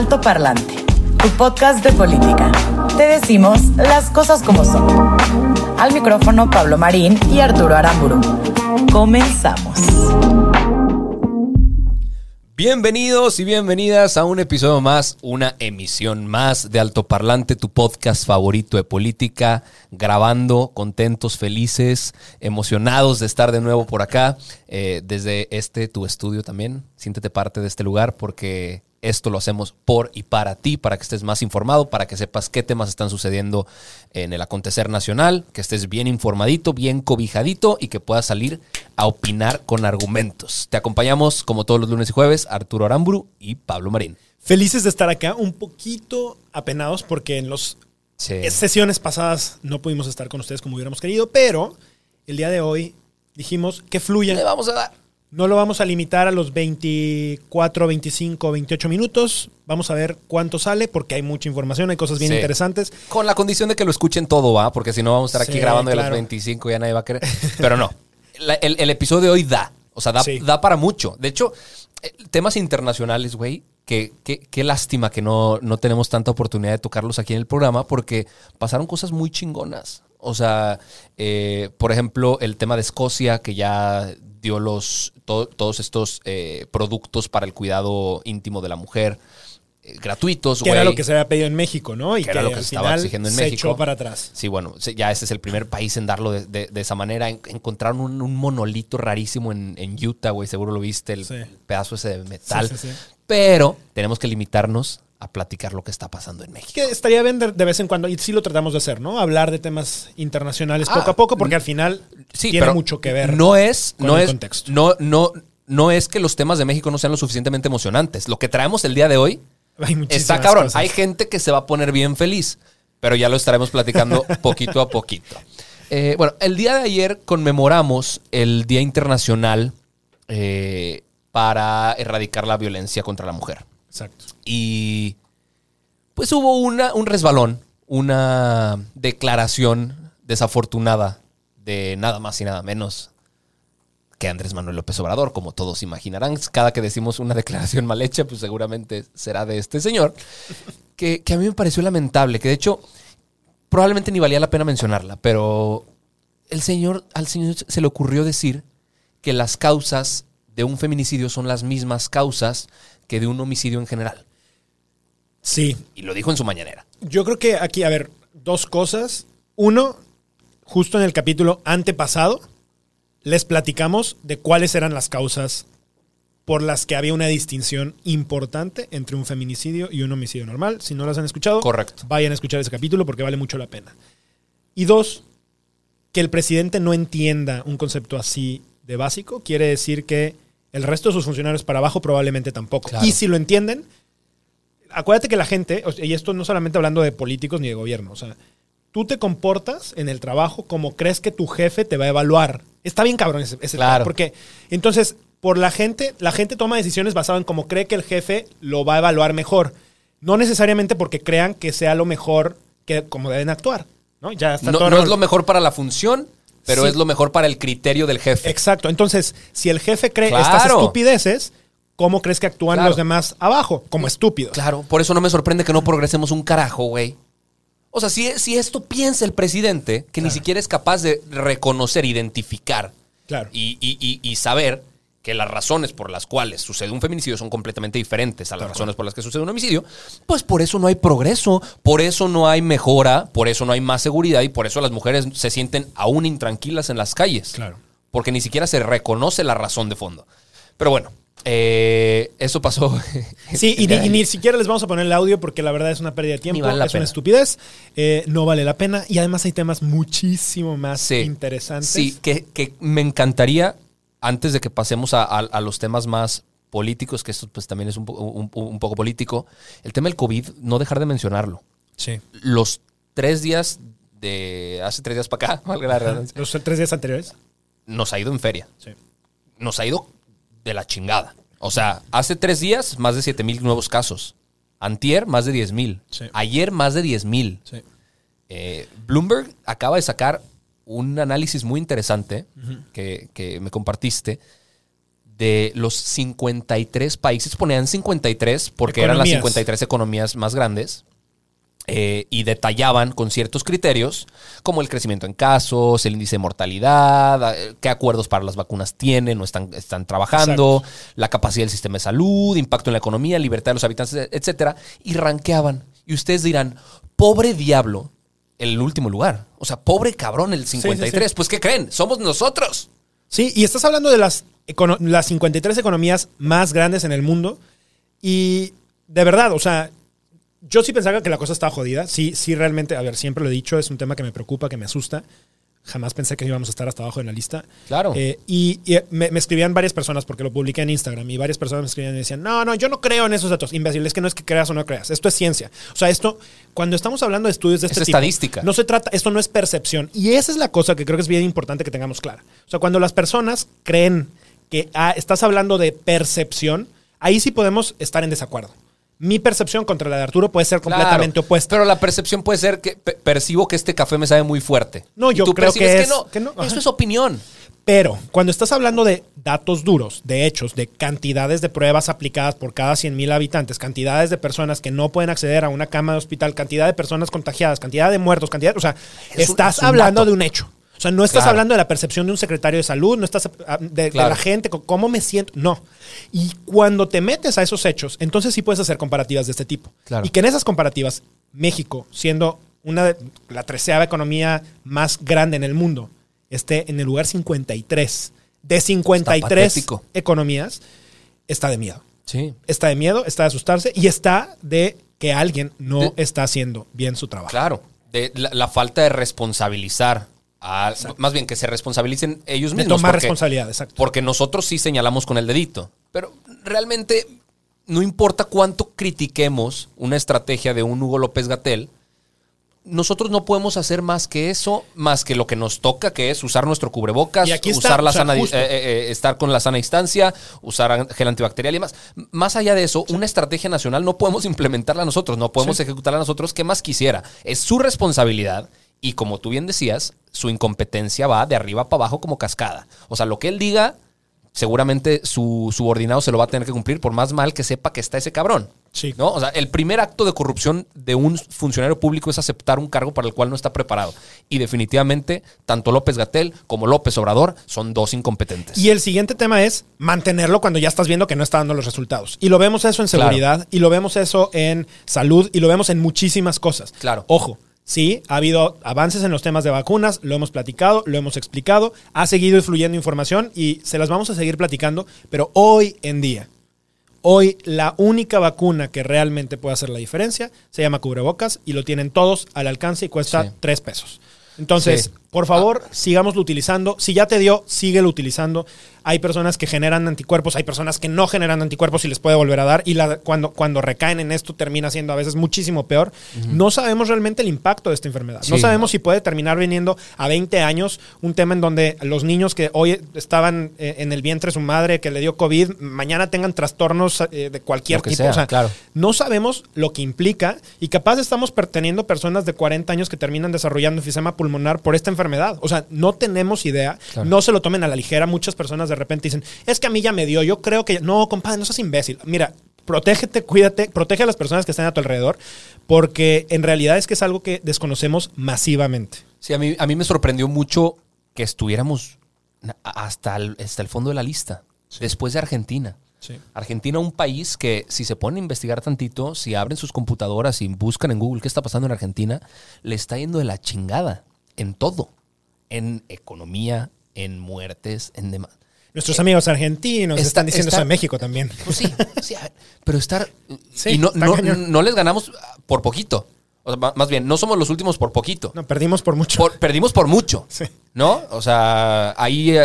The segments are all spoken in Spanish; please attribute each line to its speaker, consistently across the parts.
Speaker 1: Alto Parlante, tu podcast de política. Te decimos las cosas como son. Al micrófono Pablo Marín y Arturo Aramburu. Comenzamos.
Speaker 2: Bienvenidos y bienvenidas a un episodio más, una emisión más de Alto Parlante, tu podcast favorito de política, grabando, contentos, felices, emocionados de estar de nuevo por acá, eh, desde este tu estudio también. Siéntete parte de este lugar porque esto lo hacemos por y para ti, para que estés más informado, para que sepas qué temas están sucediendo en el acontecer nacional, que estés bien informadito, bien cobijadito y que puedas salir a opinar con argumentos. Te acompañamos como todos los lunes y jueves, Arturo Aramburu y Pablo Marín.
Speaker 3: Felices de estar acá, un poquito apenados porque en las
Speaker 2: Sí.
Speaker 3: sesiones pasadas no pudimos estar con ustedes como hubiéramos querido, pero el día de hoy dijimos que
Speaker 2: Le
Speaker 3: fluya.
Speaker 2: vamos a dar.
Speaker 3: No lo vamos a limitar a los 24, 25, 28 minutos. Vamos a ver cuánto sale porque hay mucha información, hay cosas bien
Speaker 2: Sí.
Speaker 3: interesantes.
Speaker 2: Con la condición de que lo escuchen todo, ¿va? Porque si no vamos a estar aquí
Speaker 3: Sí,
Speaker 2: grabando de los
Speaker 3: claro.
Speaker 2: 25 y ya nadie va a querer. Pero no. La- el, el episodio de hoy da. O sea, da,
Speaker 3: Sí.
Speaker 2: da para mucho. De hecho, eh, temas internacionales, güey. que- que- Qué lástima que no, no tenemos tanta oportunidad de tocarlos aquí en el programa porque pasaron cosas muy chingonas. O sea, eh, por ejemplo, el tema de Escocia, que ya dio los to- todos estos eh, productos para el cuidado íntimo de la mujer eh, gratuitos,
Speaker 3: Que era lo que se había pedido en México, ¿no? Y
Speaker 2: Que era lo que
Speaker 3: al
Speaker 2: se estaba
Speaker 3: final
Speaker 2: exigiendo en
Speaker 3: se
Speaker 2: México.
Speaker 3: echó para atrás.
Speaker 2: Sí, bueno, ya este es el primer país en darlo de, de- de esa manera. En- encontraron un, un monolito rarísimo en, en Utah, güey. Seguro lo viste, el
Speaker 3: Sí.
Speaker 2: pedazo ese de metal.
Speaker 3: Sí, sí, sí.
Speaker 2: Pero tenemos que limitarnos a platicar lo que está pasando en México.
Speaker 3: Que estaría bien de, de vez en cuando, y sí lo tratamos de hacer, ¿no? Hablar de temas internacionales
Speaker 2: Ah,
Speaker 3: poco a poco, porque al final
Speaker 2: Sí,
Speaker 3: tiene mucho que ver.
Speaker 2: No es,
Speaker 3: con
Speaker 2: no
Speaker 3: el
Speaker 2: es,
Speaker 3: contexto.
Speaker 2: no, no, no es que los temas de México no sean lo suficientemente emocionantes. Lo que traemos el día de hoy
Speaker 3: Hay
Speaker 2: está cabrón.
Speaker 3: cosas.
Speaker 2: Hay gente que se va a poner bien feliz, pero ya lo estaremos platicando poquito a poquito. Eh, bueno, el día de ayer conmemoramos el Día Internacional eh, para erradicar la violencia contra la mujer.
Speaker 3: Exacto.
Speaker 2: Y pues hubo una, un resbalón, una declaración desafortunada de nada más y nada menos que Andrés Manuel López Obrador, como todos imaginarán. Cada que decimos una declaración mal hecha, pues seguramente será de este señor, que, que a mí me pareció lamentable, que de hecho probablemente ni valía la pena mencionarla, pero el señor, al señor se le ocurrió decir que las causas de un feminicidio son las mismas causas que de un homicidio en general.
Speaker 3: Sí,
Speaker 2: Y lo dijo en su mañanera.
Speaker 3: Yo creo que aquí, a ver, dos cosas. Uno, justo en el capítulo antepasado, les platicamos de cuáles eran las causas por las que había una distinción importante entre un feminicidio y un homicidio normal. Si no las han escuchado,
Speaker 2: Correcto.
Speaker 3: vayan a escuchar ese capítulo porque vale mucho la pena. Y dos, que el presidente no entienda un concepto así de básico quiere decir que el resto de sus funcionarios para abajo probablemente tampoco.
Speaker 2: Claro.
Speaker 3: Y si lo entienden, acuérdate que la gente, y esto no solamente hablando de políticos ni de gobierno, o sea, tú te comportas en el trabajo como crees que tu jefe te va a evaluar. Está bien cabrón ese, ese
Speaker 2: Claro.
Speaker 3: tema, porque entonces, por la gente, la gente toma decisiones basadas en cómo cree que el jefe lo va a evaluar mejor. No necesariamente porque crean que sea lo mejor que como deben actuar. ¿no? Ya está
Speaker 2: No,
Speaker 3: todo
Speaker 2: no es lo mejor para la función, pero
Speaker 3: Sí.
Speaker 2: es lo mejor para el criterio del jefe.
Speaker 3: Exacto. Entonces, si el jefe cree
Speaker 2: Claro.
Speaker 3: estas estupideces, ¿cómo crees que actúan
Speaker 2: Claro.
Speaker 3: los demás abajo? Como estúpidos.
Speaker 2: Claro, por eso no me sorprende que no progresemos un carajo, güey. O sea, si, si esto piensa el presidente, que ni siquiera es capaz de reconocer, identificar
Speaker 3: Claro.
Speaker 2: y, y- y- y saber que las razones por las cuales sucede un feminicidio son completamente diferentes a las razones por las que sucede un homicidio, pues por eso no hay progreso, por eso no hay mejora, por eso no hay más seguridad y por eso las mujeres se sienten aún intranquilas en las calles.
Speaker 3: Claro.
Speaker 2: Porque ni siquiera se reconoce la razón de fondo. Pero bueno, Eh, eso pasó.
Speaker 3: Sí, y ni, y ni siquiera les vamos a poner el audio porque la verdad es una pérdida de tiempo,
Speaker 2: vale
Speaker 3: es
Speaker 2: pena.
Speaker 3: una estupidez, eh, no vale la pena y además hay temas muchísimo más
Speaker 2: Sí.
Speaker 3: interesantes.
Speaker 2: Sí, que, que me encantaría, antes de que pasemos a, a- a los temas más políticos, que esto pues también es un, un- un poco político, el tema del COVID, no dejar de mencionarlo.
Speaker 3: Sí.
Speaker 2: Los tres días de hace tres días para acá, valga la redundancia,
Speaker 3: Los tres días anteriores.
Speaker 2: nos ha ido en feria.
Speaker 3: Sí.
Speaker 2: Nos ha ido de la chingada. O sea, hace tres días, más de 7 mil nuevos casos. Antier, más de 10 mil.
Speaker 3: Sí.
Speaker 2: Ayer, más de 10 mil.
Speaker 3: Sí.
Speaker 2: Eh, Bloomberg acaba de sacar un análisis muy interesante que, que me compartiste de los 53 países. Ponían 53 porque eran las
Speaker 3: Economías.
Speaker 2: 53 economías más grandes. eh, y detallaban con ciertos criterios, como el crecimiento en casos, el índice de mortalidad, eh, qué acuerdos para las vacunas tienen o están, están trabajando, la capacidad del sistema de salud, impacto en la economía, libertad de los habitantes, etcétera, y rankeaban. Y ustedes dirán, pobre diablo, el último lugar. O sea, pobre cabrón, el 53.
Speaker 3: sí.
Speaker 2: Pues, ¿qué creen? Somos nosotros.
Speaker 3: Sí, y estás hablando de las, las 53 economías más grandes en el mundo. Y de verdad, o sea, yo sí pensaba que la cosa estaba jodida. Sí, sí, realmente, a ver, siempre lo he dicho, es un tema que me preocupa, que me asusta. Jamás pensé que íbamos a estar hasta abajo en la lista.
Speaker 2: Claro.
Speaker 3: Eh, y y me, me escribían varias personas, porque lo publiqué en Instagram, y varias personas me escribían y decían, no, no, yo no creo en esos datos. Imbécil, es que no es que creas o no creas. Esto es ciencia. O sea, esto, cuando estamos hablando de estudios de
Speaker 2: Es
Speaker 3: este tipo,
Speaker 2: estadística.
Speaker 3: no se trata, esto no es percepción. Y esa es la cosa que creo que es bien importante que tengamos clara. O sea, cuando las personas creen que ah, estás hablando de percepción, ahí sí podemos estar en desacuerdo. Mi percepción contra la de Arturo puede ser completamente
Speaker 2: Claro,
Speaker 3: opuesta.
Speaker 2: Pero la percepción puede ser que pe- percibo que este café me sabe muy fuerte.
Speaker 3: No, yo
Speaker 2: tú
Speaker 3: creo que es-
Speaker 2: no.
Speaker 3: que no.
Speaker 2: Eso es opinión.
Speaker 3: Pero cuando estás hablando de datos duros, de hechos, de cantidades de pruebas aplicadas por cada 100 mil habitantes, cantidades de personas que no pueden acceder a una cama de hospital, cantidad de personas contagiadas, cantidad de muertos, cantidad, o sea,
Speaker 2: Es un-
Speaker 3: estás
Speaker 2: es un
Speaker 3: hablando
Speaker 2: dato.
Speaker 3: de un hecho. O sea, no estás
Speaker 2: Claro.
Speaker 3: hablando de la percepción de un secretario de salud, no estás ah, de, la gente, cómo me siento. No. Y cuando te metes a esos hechos, entonces sí puedes hacer comparativas de este tipo.
Speaker 2: Claro.
Speaker 3: Y que en esas comparativas, México, siendo una de, la treceava economía más grande en el mundo, esté en el lugar 53 de 53
Speaker 2: patético.
Speaker 3: economías, está de miedo.
Speaker 2: Sí.
Speaker 3: Está de miedo, está de asustarse y está de que alguien no
Speaker 2: De-
Speaker 3: está haciendo bien su trabajo.
Speaker 2: Claro. De la, la falta de responsabilizar. A- más bien que se responsabilicen ellos
Speaker 3: De
Speaker 2: mismos.
Speaker 3: tomar
Speaker 2: porque-
Speaker 3: responsabilidad, exacto.
Speaker 2: Porque nosotros sí señalamos con el dedito. Pero realmente no importa cuánto critiquemos una estrategia de un Hugo López Gatel, nosotros no podemos hacer más que eso, más que lo que nos toca, que es usar nuestro cubrebocas,
Speaker 3: Y aquí está,
Speaker 2: usar la
Speaker 3: o sea,
Speaker 2: sana, eh, eh, eh, estar con la sana distancia, usar gel antibacterial y demás. M- Más allá de eso, una estrategia nacional no podemos implementarla nosotros, no podemos
Speaker 3: Sí.
Speaker 2: ejecutarla nosotros. ¿Qué más quisiera? Es su responsabilidad y como tú bien decías, su incompetencia va de arriba para abajo como cascada. O sea, lo que él diga, seguramente su subordinado se lo va a tener que cumplir por más mal que sepa que está ese cabrón.
Speaker 3: Sí.
Speaker 2: ¿no? O sea, el primer acto de corrupción de un funcionario público es aceptar un cargo para el cual no está preparado. Y definitivamente, tanto López Gatel como López Obrador son dos incompetentes.
Speaker 3: Y el siguiente tema es mantenerlo cuando ya estás viendo que no está dando los resultados. Y lo vemos eso en
Speaker 2: Claro.
Speaker 3: seguridad, y lo vemos eso en salud, y lo vemos en muchísimas cosas.
Speaker 2: Claro.
Speaker 3: Ojo, sí, ha habido avances en los temas de vacunas, lo hemos platicado, lo hemos explicado, ha seguido fluyendo información y se las vamos a seguir platicando, pero hoy en día, hoy la única vacuna que realmente puede hacer la diferencia se llama cubrebocas y lo tienen todos al alcance y cuesta
Speaker 2: Sí.
Speaker 3: tres pesos. Entonces,
Speaker 2: Sí.
Speaker 3: Por favor, sigámoslo utilizando. Si ya te dio, síguelo utilizando. Hay personas que generan anticuerpos, hay personas que no generan anticuerpos y les puede volver a dar. Y la- cuando, cuando recaen en esto termina siendo a veces muchísimo peor. No sabemos realmente el impacto de esta enfermedad. No sabemos si puede terminar viniendo a 20 años un tema en donde los niños que hoy estaban eh, en el vientre de su madre que le dio COVID, mañana tengan trastornos eh, de cualquier tipo.
Speaker 2: sea,
Speaker 3: O sea,
Speaker 2: claro.
Speaker 3: no sabemos lo que implica y capaz estamos per- teniendo personas de 40 años que terminan desarrollando enfisema pulmonar por esta enfermedad. O sea, no tenemos idea.
Speaker 2: Claro.
Speaker 3: No se lo tomen a la ligera. Muchas personas de repente dicen, es que a mí ya me dio. Yo creo que... No, compadre, no seas imbécil. Mira, protégete, cuídate, protege a las personas que están a tu alrededor porque en realidad es que es algo que desconocemos masivamente.
Speaker 2: Sí, a mí, a mí me sorprendió mucho que estuviéramos hasta el, hasta el fondo de la lista, después de Argentina.
Speaker 3: Sí.
Speaker 2: Argentina, un país que si se ponen a investigar tantito, si abren sus computadoras y buscan en Google qué está pasando en Argentina, le está yendo de la chingada en todo. En economía, en muertes, en demás.
Speaker 3: Nuestros amigos argentinos
Speaker 2: está-
Speaker 3: están diciendo
Speaker 2: está-
Speaker 3: eso en México también.
Speaker 2: Pues sí, sí, pero estar...
Speaker 3: Sí,
Speaker 2: y no, les ganamos por poquito. O sea, más bien, no somos los últimos por poquito.
Speaker 3: No, perdimos por mucho.
Speaker 2: Por- perdimos por mucho.
Speaker 3: Sí.
Speaker 2: ¿No? O sea, ahí eh,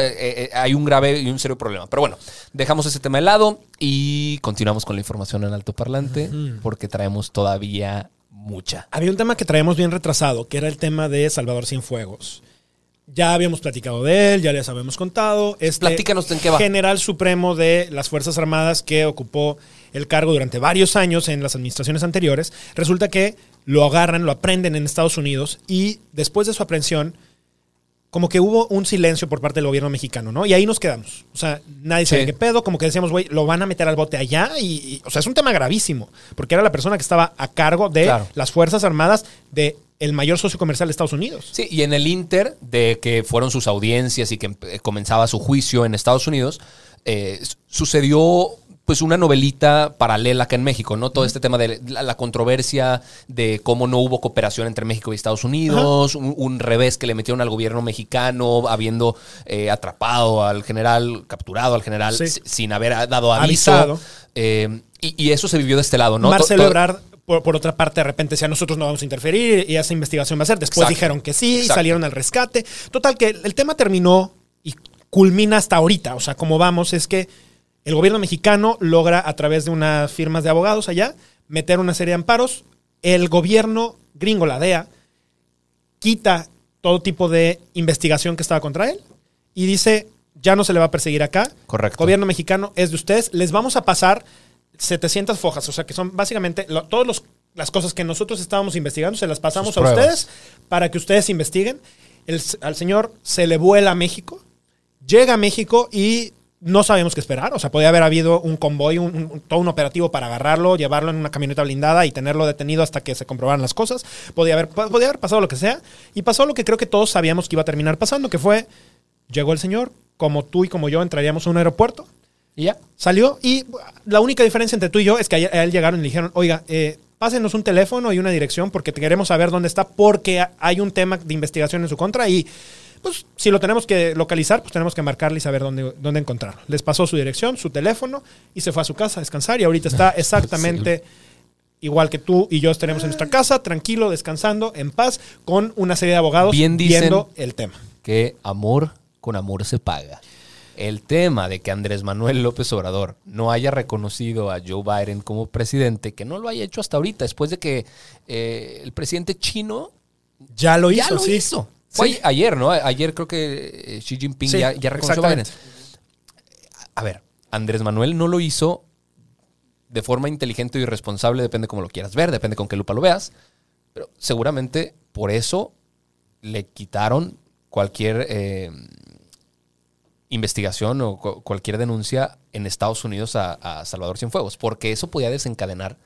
Speaker 2: eh, hay un grave y un serio problema. Pero bueno, dejamos ese tema de lado y continuamos con la información en alto parlante porque traemos todavía mucha.
Speaker 3: Había un tema que traemos bien retrasado, que era el tema de Salvador Cienfuegos. Ya habíamos platicado de él, ya les habíamos contado. Este
Speaker 2: Platícanos en qué va.
Speaker 3: General Supremo de las Fuerzas Armadas que ocupó el cargo durante varios años en las administraciones anteriores. Resulta que lo agarran, lo aprenden en Estados Unidos y después de su aprehensión, como que hubo un silencio por parte del gobierno mexicano, ¿no? Y ahí nos quedamos. O sea, nadie sabe
Speaker 2: Sí.
Speaker 3: qué pedo, como que decíamos, güey, lo van a meter al bote allá y, y- o sea, es un tema gravísimo, porque era la persona que estaba a cargo de
Speaker 2: Claro.
Speaker 3: las Fuerzas Armadas de el mayor socio comercial de Estados Unidos.
Speaker 2: Sí, y en el Inter de que fueron sus audiencias y que empe- comenzaba su juicio en Estados Unidos, eh, sucedió pues una novelita paralela acá en México, ¿no? Todo este tema de la, la controversia de cómo no hubo cooperación entre México y Estados Unidos, un, un revés que le metieron al gobierno mexicano, habiendo eh, atrapado al general, capturado al general
Speaker 3: Sí.
Speaker 2: sin haber dado aviso.
Speaker 3: Avisado.
Speaker 2: Eh, y, y eso se vivió de este lado, ¿no?
Speaker 3: Marcelo Ebrard, por, por otra parte, de repente decía, nosotros no vamos a interferir y esa investigación va a ser. Después
Speaker 2: Exacto.
Speaker 3: dijeron que sí
Speaker 2: Exacto.
Speaker 3: salieron al rescate. Total, que el tema terminó y culmina hasta ahorita. O sea, como vamos, es que el gobierno mexicano logra, a través de unas firmas de abogados allá, meter una serie de amparos. El gobierno gringo, la DEA, quita todo tipo de investigación que estaba contra él y dice, ya no se le va a perseguir acá.
Speaker 2: Correcto.
Speaker 3: Gobierno mexicano es de ustedes. Les vamos a pasar 700 fojas, o sea que son básicamente lo- todas las cosas que nosotros estábamos investigando, se las pasamos a ustedes para que ustedes investiguen. El- al señor se le vuela a México, llega a México y no sabemos qué esperar. O sea, podía haber habido un convoy, un, un- todo un operativo para agarrarlo, llevarlo en una camioneta blindada y tenerlo detenido hasta que se comprobaran las cosas. Podía haber, po- podía haber pasado lo que sea. Y pasó lo que creo que todos sabíamos que iba a terminar pasando, que fue, llegó el señor, como tú y como yo entraríamos a un aeropuerto,
Speaker 2: Y ya.
Speaker 3: Salió y la única diferencia entre tú y yo es que a él llegaron y le dijeron, oiga, eh, pásenos un teléfono y una dirección porque queremos saber dónde está porque ha- hay un tema de investigación en su contra y pues si lo tenemos que localizar, pues tenemos que marcarle y saber dónde, dónde encontrarlo. Les pasó su dirección, su teléfono y se fue a su casa a descansar y ahorita está exactamente igual que tú y yo estaremos en nuestra casa, tranquilo, descansando, en paz, con una serie de abogados
Speaker 2: Bien dicen-
Speaker 3: viendo el tema.
Speaker 2: que amor con amor se paga. El tema de que Andrés Manuel López Obrador no haya reconocido a Joe Biden como presidente, que no lo haya hecho hasta ahorita, después de que eh, el presidente chino
Speaker 3: Ya lo hizo,
Speaker 2: ya lo
Speaker 3: sí.
Speaker 2: hizo. Fue
Speaker 3: Sí.
Speaker 2: ayer, ¿no? Ayer creo que eh, Xi Jinping
Speaker 3: Sí,
Speaker 2: ya, ya reconoció a Biden. A ver, Andrés Manuel no lo hizo de forma inteligente y responsable, depende cómo lo quieras ver, depende con qué lupa lo veas, pero seguramente por eso le quitaron cualquier eh, investigación o cu- cualquier denuncia en Estados Unidos a, a Salvador Cienfuegos, porque eso podía desencadenar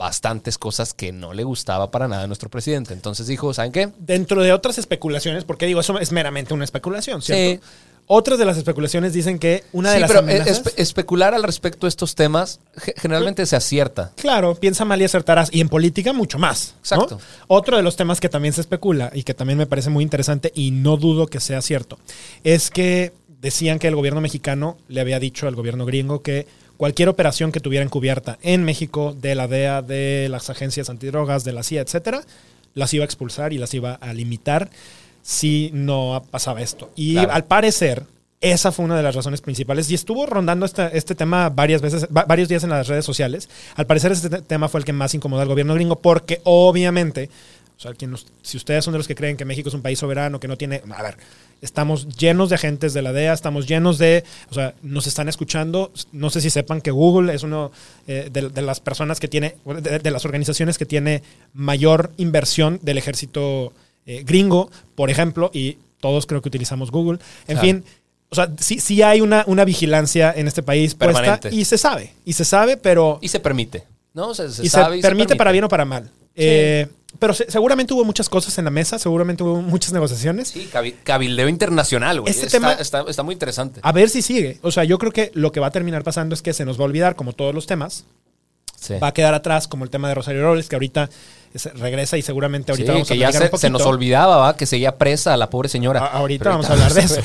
Speaker 2: bastantes cosas que no le gustaba para nada a nuestro presidente. Entonces dijo, ¿saben qué?
Speaker 3: dentro de otras especulaciones, porque digo, eso es meramente una especulación, ¿cierto?
Speaker 2: Sí.
Speaker 3: Otras de las especulaciones dicen que una de
Speaker 2: Sí,
Speaker 3: las
Speaker 2: pero
Speaker 3: amenazas...
Speaker 2: espe- especular al respecto de estos temas ge- generalmente se acierta.
Speaker 3: Claro, piensa mal y acertarás. Y en política mucho más. ¿no?
Speaker 2: Exacto.
Speaker 3: Otro de los temas que también se especula y que también me parece muy interesante y no dudo que sea cierto, es que decían que el gobierno mexicano le había dicho al gobierno gringo que cualquier operación que tuviera encubierta en México de la DEA, de las agencias antidrogas, de la CIA, etcétera, las iba a expulsar y las iba a limitar si no pasaba esto. Y
Speaker 2: Claro.
Speaker 3: al parecer, esa fue una de las razones principales y estuvo rondando este, este tema varias veces, va- varios días en las redes sociales. Al parecer este te- tema fue el que más incomodó al gobierno gringo porque obviamente, o sea, quien si ustedes son de los que creen que México es un país soberano, que no tiene, a ver, estamos llenos de agentes de la DEA, estamos llenos de, o sea, nos están escuchando, no sé si sepan que Google es uno eh, de, de las personas que tiene, de, de las organizaciones que tiene mayor inversión del ejército eh, gringo, por ejemplo, y todos creo que utilizamos Google. En fin, o sea, sí, sí hay una, una vigilancia en este país puesta
Speaker 2: Permanente.
Speaker 3: y se sabe, y se sabe, pero
Speaker 2: Y se permite, ¿no? Se, se
Speaker 3: y
Speaker 2: sabe
Speaker 3: se, permite para bien o para mal.
Speaker 2: Sí.
Speaker 3: Eh, pero se- seguramente hubo muchas cosas en la mesa, seguramente hubo muchas negociaciones.
Speaker 2: Sí, cabi- cabildeo internacional, güey.
Speaker 3: Este
Speaker 2: está,
Speaker 3: tema-
Speaker 2: está, está muy interesante.
Speaker 3: A ver si sigue. O sea, yo creo que lo que va a terminar pasando es que se nos va a olvidar, como todos los temas,
Speaker 2: Sí.
Speaker 3: va a quedar atrás, como el tema de Rosario Robles, que ahorita es- regresa y seguramente ahorita
Speaker 2: Sí,
Speaker 3: vamos a
Speaker 2: que ya
Speaker 3: platicar
Speaker 2: se,
Speaker 3: un
Speaker 2: se nos olvidaba, ¿va? Que seguía presa la pobre señora.
Speaker 3: A- ahorita vamos a hablar de eso.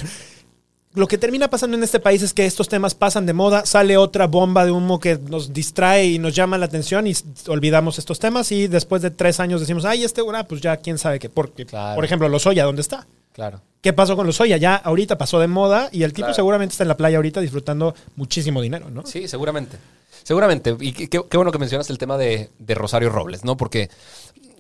Speaker 3: Lo que termina pasando en este país es que estos temas pasan de moda, sale otra bomba de humo que nos distrae y nos llama la atención y olvidamos estos temas y después de tres años decimos, ay, este, ah, pues ya quién sabe qué. Porque,
Speaker 2: Claro.
Speaker 3: por ejemplo, Lozoya, ¿dónde está?
Speaker 2: Claro.
Speaker 3: ¿Qué pasó con Lozoya? Ya ahorita pasó de moda y el tipo
Speaker 2: Claro.
Speaker 3: seguramente está en la playa ahorita disfrutando muchísimo dinero, ¿no?
Speaker 2: Sí, seguramente. Seguramente. Y qué, qué- qué bueno que mencionas el tema de, de Rosario Robles, ¿no? Porque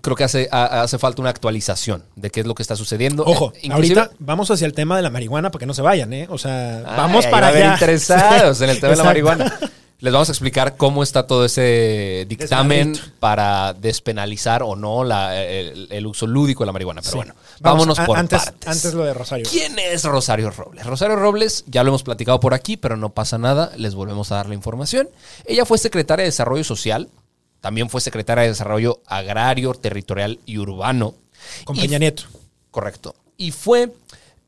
Speaker 2: creo que hace, ha- hace falta una actualización de qué es lo que está sucediendo.
Speaker 3: Ojo,
Speaker 2: Eh,
Speaker 3: ahorita vamos hacia el tema de la marihuana para que no se vayan, ¿eh? O sea, vamos para allá.
Speaker 2: interesados en el tema de la marihuana. Les vamos a explicar cómo está todo ese dictamen para despenalizar o no la- el, el uso lúdico de la marihuana. Pero
Speaker 3: Sí.
Speaker 2: bueno, vámonos por
Speaker 3: antes,
Speaker 2: partes.
Speaker 3: Antes lo de Rosario.
Speaker 2: ¿Quién es Rosario Robles? Rosario Robles, ya lo hemos platicado por aquí, pero no pasa nada, les volvemos a dar la información. Ella fue secretaria de Desarrollo Social, también fue secretaria de Desarrollo Agrario, Territorial y Urbano.
Speaker 3: Con Peña Nieto.
Speaker 2: Correcto. Y fue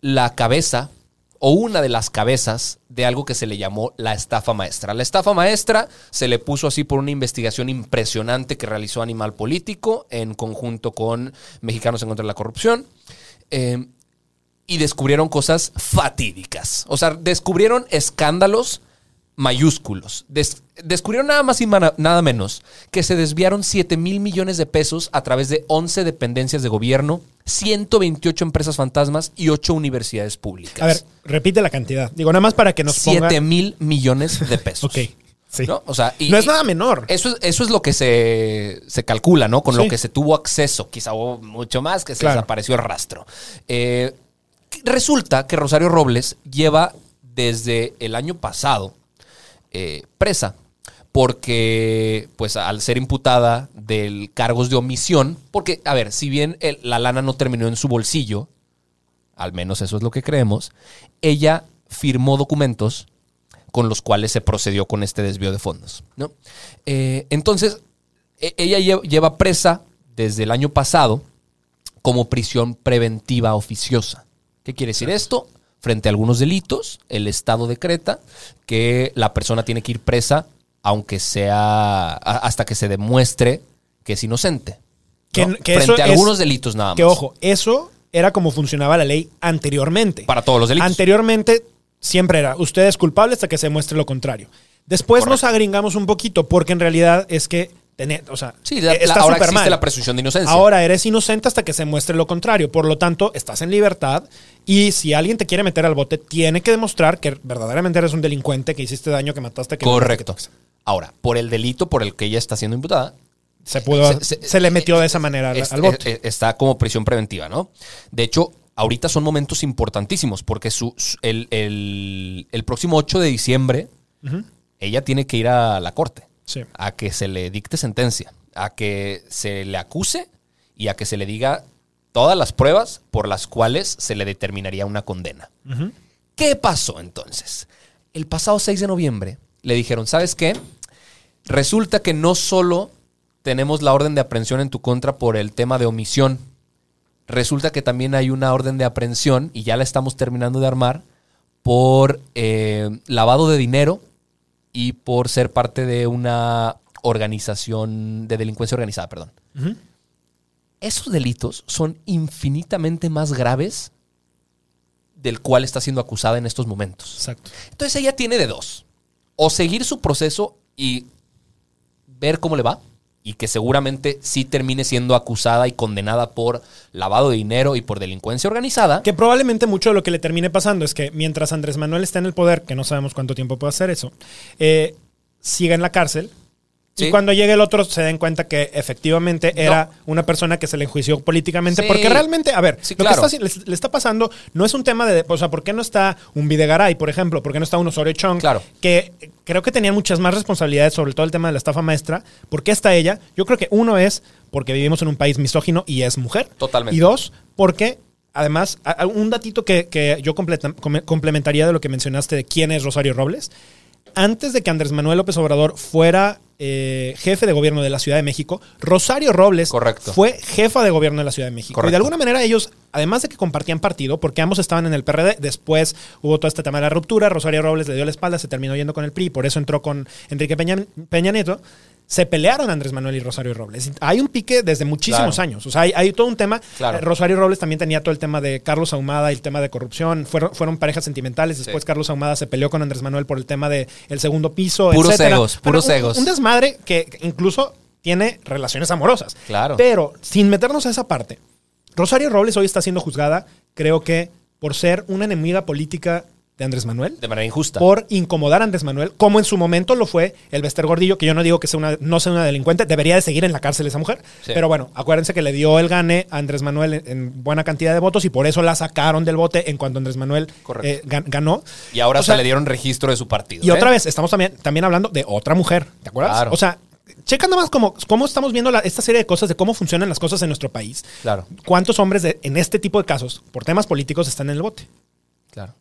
Speaker 2: la cabeza o una de las cabezas de algo que se le llamó la estafa maestra. La estafa maestra se le puso así por una investigación impresionante que realizó Animal Político en conjunto con Mexicanos en contra de la corrupción. Eh, y descubrieron cosas fatídicas. O sea, descubrieron escándalos mayúsculos. Des- descubrieron nada más y nada menos que se desviaron 7 mil millones de pesos a través de 11 dependencias de gobierno, 128 empresas fantasmas y 8 universidades públicas.
Speaker 3: A ver, repite la cantidad. Digo, nada más para que nos ponga...
Speaker 2: 7 mil millones de pesos.
Speaker 3: Ok, sí.
Speaker 2: ¿No? O sea, y-
Speaker 3: no es nada menor.
Speaker 2: Eso es, eso es lo que se, se calcula, ¿no? Con
Speaker 3: Sí.
Speaker 2: lo que se tuvo acceso. Quizá hubo mucho más que se
Speaker 3: Claro.
Speaker 2: desapareció el rastro. Eh, resulta que Rosario Robles lleva desde el año pasado eh, presa porque, pues, al ser imputada de cargos de omisión, porque, a ver, si bien el- la lana no terminó en su bolsillo, al menos eso es lo que creemos, ella firmó documentos con los cuales se procedió con este desvío de fondos. ¿no? Eh, entonces, e- ella lle- lleva presa desde el año pasado como prisión preventiva oficiosa. ¿Qué quiere decir esto? Frente a algunos delitos, el Estado decreta que la persona tiene que ir presa aunque sea hasta que se demuestre que es inocente.
Speaker 3: Que-
Speaker 2: ¿no?
Speaker 3: que
Speaker 2: Frente
Speaker 3: eso
Speaker 2: a
Speaker 3: es-
Speaker 2: algunos delitos nada más.
Speaker 3: Que ojo, eso era como funcionaba la ley anteriormente.
Speaker 2: Para todos los delitos.
Speaker 3: Anteriormente siempre era, usted es culpable hasta que se muestre lo contrario. Después nos agringamos un poquito porque en realidad es que, tener, o sea,
Speaker 2: Sí, la-
Speaker 3: eh, está
Speaker 2: la- ahora existe
Speaker 3: mal.
Speaker 2: la presunción de inocencia.
Speaker 3: Ahora eres inocente hasta que se muestre lo contrario. Por lo tanto, estás en libertad y si alguien te quiere meter al bote, tiene que demostrar que verdaderamente eres un delincuente, que hiciste daño, que mataste, que
Speaker 2: Correcto. Ahora, por el delito por el que ella está siendo imputada,
Speaker 3: Se, pudo, se,
Speaker 2: Se- se-
Speaker 3: le metió de esa manera al,
Speaker 2: es-
Speaker 3: al bote.
Speaker 2: es- está como prisión preventiva, ¿no? De hecho, ahorita son momentos importantísimos porque su, su- el, el- el próximo 8 de diciembre ella tiene que ir a la corte
Speaker 3: Sí.
Speaker 2: a que se le dicte sentencia, a que se le acuse y a que se le diga todas las pruebas por las cuales se le determinaría una condena. ¿Qué pasó entonces? El pasado 6 de noviembre le dijeron, ¿sabes qué? Resulta que no solo tenemos la orden de aprehensión en tu contra por el tema de omisión, resulta que también hay una orden de aprehensión, y ya la estamos terminando de armar, por eh, lavado de dinero y por ser parte de una organización de delincuencia organizada, perdón. Esos delitos son infinitamente más graves del cual está siendo acusada en estos momentos.
Speaker 3: Exacto.
Speaker 2: Entonces ella tiene de dos. O seguir su proceso y ver cómo le va. Y que seguramente sí termine siendo acusada y condenada por lavado de dinero y por delincuencia organizada.
Speaker 3: Que probablemente mucho de lo que le termine pasando es que mientras Andrés Manuel está en el poder, que no sabemos cuánto tiempo puede hacer eso, eh, siga en la cárcel.
Speaker 2: Sí.
Speaker 3: Y cuando llegue el otro se den cuenta que efectivamente era una persona que se le enjuició políticamente.
Speaker 2: Sí.
Speaker 3: Porque realmente, a ver,
Speaker 2: Sí,
Speaker 3: lo
Speaker 2: claro.
Speaker 3: que está, le, le está pasando no es un tema de, o sea, ¿por qué no está un Videgaray, por ejemplo? ¿Por qué no está un Osorio Chong?
Speaker 2: Claro.
Speaker 3: Que creo que tenían muchas más responsabilidades sobre todo el tema de la estafa maestra. ¿Por qué está ella? Yo creo que uno es porque vivimos en un país misógino y es mujer.
Speaker 2: Totalmente.
Speaker 3: Y dos, porque además, un datito que, que yo completa- complementaría de lo que mencionaste de quién es Rosario Robles. Antes de que Andrés Manuel López Obrador fuera eh, jefe de gobierno de la Ciudad de México, Rosario Robles
Speaker 2: Correcto.
Speaker 3: fue jefa de gobierno de la Ciudad de México. Y de alguna manera ellos, además de que compartían partido, porque ambos estaban en el PRD, después hubo todo este tema de la ruptura, Rosario Robles le dio la espalda, se terminó yendo con el PRI, por eso entró con Enrique Peña, Peña Nieto. Se pelearon Andrés Manuel y Rosario Robles. Hay un pique desde muchísimos
Speaker 2: Claro.
Speaker 3: años. O sea, hay, hay todo un tema.
Speaker 2: Claro.
Speaker 3: Eh, Rosario Robles también tenía todo el tema de Carlos Ahumada y el tema de corrupción. Fueron, fueron parejas sentimentales. Después
Speaker 2: Sí.
Speaker 3: Carlos Ahumada se peleó con Andrés Manuel por el tema del el segundo piso.
Speaker 2: Puros
Speaker 3: etcétera.
Speaker 2: egos, puros
Speaker 3: Bueno, un-
Speaker 2: egos.
Speaker 3: Un desmadre que incluso tiene relaciones amorosas.
Speaker 2: Claro.
Speaker 3: Pero sin meternos a esa parte, Rosario Robles hoy está siendo juzgada, creo que por ser una enemiga política de Andrés Manuel
Speaker 2: De manera injusta.
Speaker 3: por incomodar a Andrés Manuel, como en su momento lo fue el Bester Gordillo, que yo no digo que sea una, no sea una delincuente, debería de seguir en la cárcel esa mujer.
Speaker 2: Sí.
Speaker 3: Pero bueno, acuérdense que le dio el gane a Andrés Manuel en, en buena cantidad de votos y por eso la sacaron del bote en cuanto Andrés Manuel eh, gan- ganó.
Speaker 2: y ahora
Speaker 3: O sea,
Speaker 2: se le dieron registro de su partido.
Speaker 3: Y
Speaker 2: ¿eh?
Speaker 3: otra vez, estamos también, también hablando de otra mujer, ¿te acuerdas?
Speaker 2: Claro.
Speaker 3: O sea, checa nada más cómo, cómo estamos viendo la- esta serie de cosas, de cómo funcionan las cosas en nuestro país.
Speaker 2: Claro,
Speaker 3: ¿Cuántos hombres de- en este tipo de casos, por temas políticos, están en el bote?
Speaker 2: claro.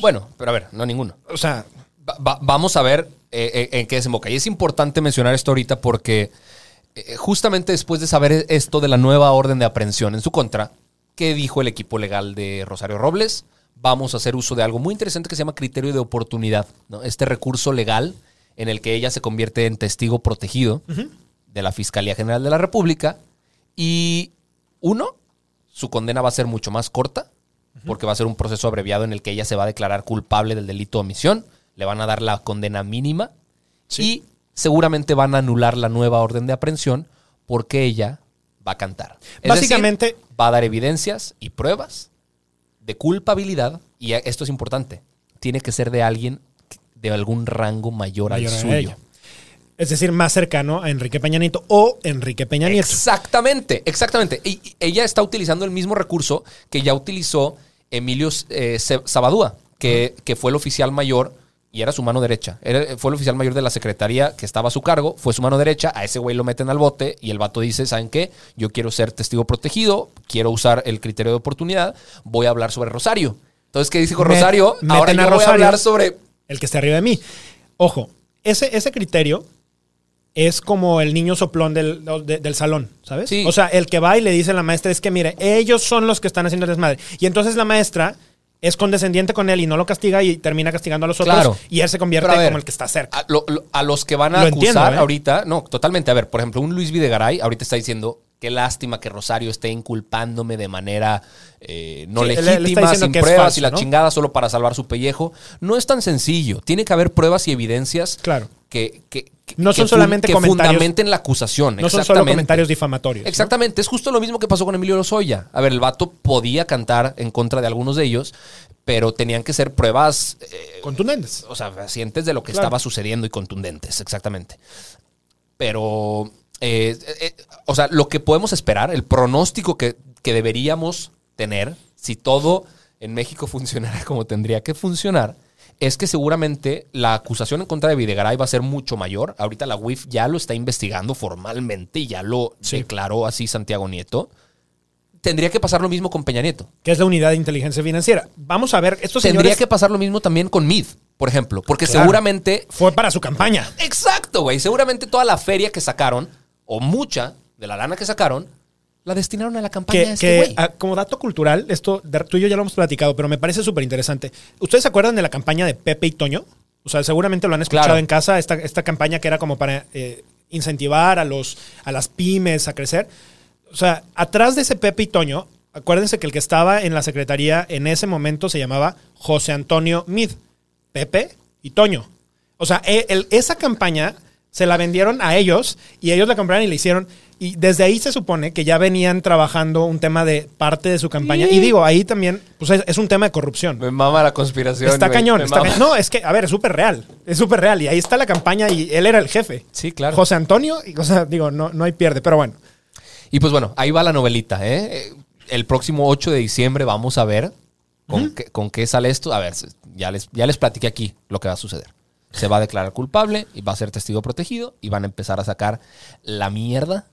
Speaker 2: Bueno, pero a ver, no ninguno.
Speaker 3: O sea,
Speaker 2: Va- va- vamos a ver eh, eh, en qué desemboca. Y es importante mencionar esto ahorita porque eh, justamente después de saber esto de la nueva orden de aprehensión en su contra, ¿qué dijo el equipo legal de Rosario Robles? Vamos a hacer uso de algo muy interesante que se llama criterio de oportunidad. ¿no? Este recurso legal en el que ella se convierte en testigo protegido de la Fiscalía General de la República. Y uno, su condena va a ser mucho más corta, porque va a ser un proceso abreviado en el que ella se va a declarar culpable del delito de omisión, le van a dar la condena mínima y seguramente van a anular la nueva orden de aprehensión porque ella va a cantar. Es
Speaker 3: Básicamente-
Speaker 2: decir, va a dar evidencias y pruebas de culpabilidad y esto es importante, tiene que ser de alguien de algún rango mayor, al suyo.
Speaker 3: ella. Es decir, más cercano a Enrique Peña Nieto o Enrique Peña Nieto.
Speaker 2: Exactamente, exactamente. Y ella está utilizando el mismo recurso que ya utilizó Emilio eh, Sabadúa, que, que fue el oficial mayor y era su mano derecha. Era- fue el oficial mayor de la secretaría que estaba a su cargo, fue su mano derecha. A ese güey lo meten al bote y el vato dice: ¿Saben qué? Yo quiero ser testigo protegido, quiero usar el criterio de oportunidad, voy a hablar sobre Rosario. Entonces, ¿qué dijo
Speaker 3: Met-
Speaker 2: Rosario? Ahora
Speaker 3: a
Speaker 2: yo voy a hablar sobre.
Speaker 3: el que esté arriba de mí. Ojo, ese, ese criterio es como el niño soplón del, de- del salón, ¿sabes?
Speaker 2: Sí.
Speaker 3: O sea, el que va y le dice a la maestra es que, mire, ellos son los que están haciendo el desmadre. Y entonces la maestra es condescendiente con él y no lo castiga y termina castigando a los otros.
Speaker 2: Claro.
Speaker 3: Y él se convierte
Speaker 2: ver,
Speaker 3: como el que está cerca.
Speaker 2: A, lo- lo- a los que van a
Speaker 3: Lo
Speaker 2: acusar
Speaker 3: entiendo, ¿eh?
Speaker 2: ahorita, no, totalmente. A ver, por ejemplo, un Luis Videgaray ahorita está diciendo qué lástima que Rosario esté inculpándome de manera eh, no
Speaker 3: Sí, él- él está
Speaker 2: legítima, sin pruebas
Speaker 3: falso,
Speaker 2: y la
Speaker 3: ¿no?
Speaker 2: chingada solo para salvar su pellejo. No es tan sencillo. Tiene que haber pruebas y evidencias
Speaker 3: Claro.
Speaker 2: que- que-
Speaker 3: No son
Speaker 2: que fun-
Speaker 3: solamente
Speaker 2: que
Speaker 3: comentarios.
Speaker 2: fundamenten la acusación.
Speaker 3: No son solo comentarios difamatorios. ¿no?
Speaker 2: Exactamente, es justo lo mismo que pasó con Emilio Lozoya. A ver, el vato podía cantar en contra de algunos de ellos, pero tenían que ser pruebas eh,
Speaker 3: Contundentes.
Speaker 2: o sea, fehacientes de lo que
Speaker 3: Claro.
Speaker 2: estaba sucediendo y contundentes, exactamente. Pero, eh, eh, o sea, lo que podemos esperar, el pronóstico que, que deberíamos tener, si todo en México funcionara como tendría que funcionar, es que seguramente la acusación en contra de Videgaray va a ser mucho mayor. Ahorita la UIF ya lo está investigando formalmente y ya lo
Speaker 3: Sí.
Speaker 2: declaró así Santiago Nieto. Tendría que pasar lo mismo con Peña Nieto.
Speaker 3: Que es la unidad de inteligencia financiera. Vamos a ver, estos
Speaker 2: Tendría
Speaker 3: señores
Speaker 2: que pasar lo mismo también con Mid, por ejemplo, porque
Speaker 3: Claro.
Speaker 2: seguramente
Speaker 3: fue para su campaña.
Speaker 2: Exacto, güey. Seguramente toda la feria que sacaron, o mucha de la lana que sacaron, la destinaron a la campaña
Speaker 3: Que,
Speaker 2: de este
Speaker 3: que,
Speaker 2: güey.
Speaker 3: como dato cultural, esto de- tú y yo ya lo hemos platicado, pero me parece súper interesante. ¿Ustedes se acuerdan de la campaña de Pepe y Toño? O sea, seguramente lo han escuchado
Speaker 2: Claro.
Speaker 3: en casa, esta, esta campaña que era como para eh, incentivar a, los, a las pymes a crecer. O sea, atrás de ese Pepe y Toño, acuérdense que el que estaba en la secretaría en ese momento se llamaba José Antonio Mid. Pepe y Toño. O sea, e- el- esa campaña se la vendieron a ellos y ellos la compraron y la hicieron. Y desde ahí se supone que ya venían trabajando un tema de parte de su campaña. Y digo, ahí también pues es, es un tema de corrupción.
Speaker 2: Me mama la conspiración.
Speaker 3: Está cañón. Está cañón. No, es que, a ver, es súper real. Es súper real. Y ahí está la campaña y él era el jefe.
Speaker 2: Sí, claro.
Speaker 3: José Antonio, y, o sea, digo, no, no hay pierde. Pero bueno,
Speaker 2: Y pues bueno, ahí va la novelita, ¿eh? El próximo 8 de diciembre vamos a ver con, qué, con qué sale esto. A ver, ya les, ya les platiqué aquí lo que va a suceder. Se va a declarar culpable y va a ser testigo protegido y van a empezar a sacar la mierda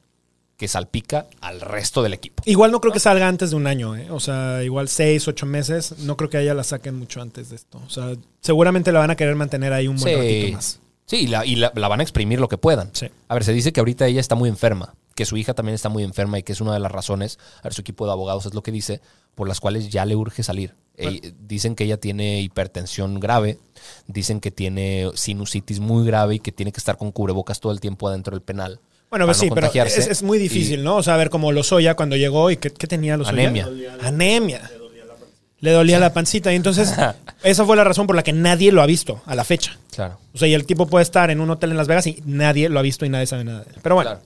Speaker 2: que salpica al resto del equipo.
Speaker 3: igual no creo que salga antes de un año. ¿eh? O sea, igual seis, ocho meses. No creo que a ella la saquen mucho antes de esto. O sea, seguramente la van a querer mantener ahí un buen ratito más.
Speaker 2: Sí, y, la, y la- la van a exprimir lo que puedan.
Speaker 3: Sí.
Speaker 2: A ver, se dice que ahorita ella está muy enferma, que su hija también está muy enferma y que es una de las razones, a ver, su equipo de abogados es lo que dice, por las cuales ya le urge salir. Eh, dicen que ella tiene hipertensión grave, dicen que tiene sinusitis muy grave y que tiene que estar con cubrebocas todo el tiempo adentro del penal.
Speaker 3: Bueno, pues
Speaker 2: no
Speaker 3: sí, pero es, es muy difícil,
Speaker 2: Y-
Speaker 3: ¿no? O sea, a ver, como Lozoya cuando llegó y ¿qué, qué tenía Lozoya?
Speaker 2: Anemia.
Speaker 3: Anemia. Le dolía la pancita. Y entonces, esa fue la razón por la que nadie lo ha visto a la fecha.
Speaker 2: Claro.
Speaker 3: O sea, y el tipo puede estar en un hotel en Las Vegas y nadie lo ha visto y nadie sabe nada de él. Pero bueno,
Speaker 2: Claro.